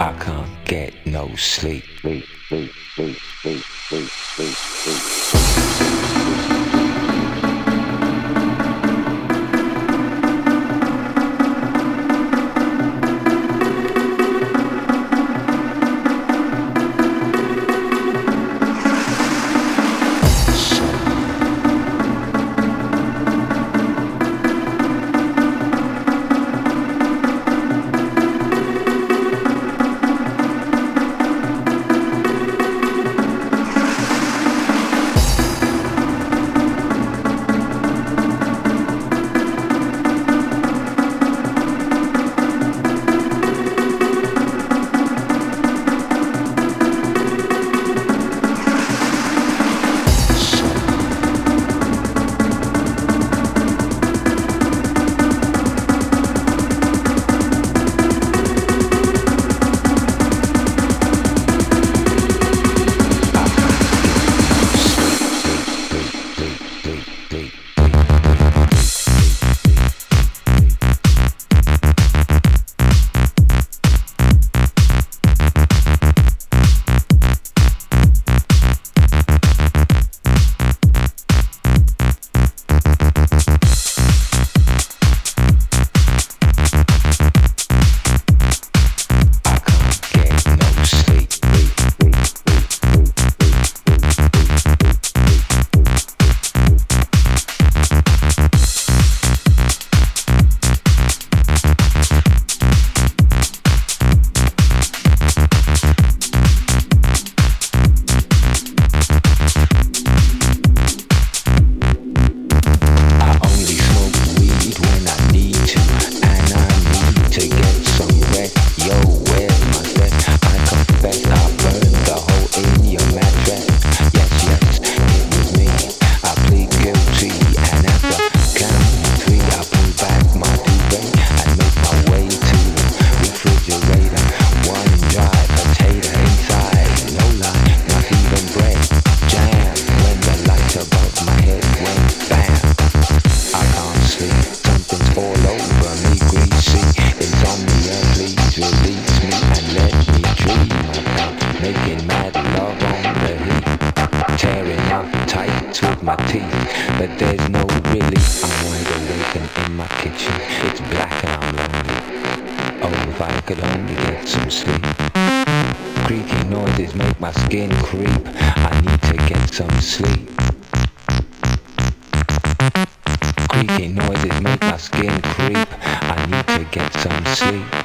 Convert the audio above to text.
I can't get no sleep. sleep, sleep, sleep, sleep, sleep, sleep, sleep. Could only get some sleep. Creaky noises make my skin creep. I need to get some sleep. Creaky noises make my skin creep. I need to get some sleep.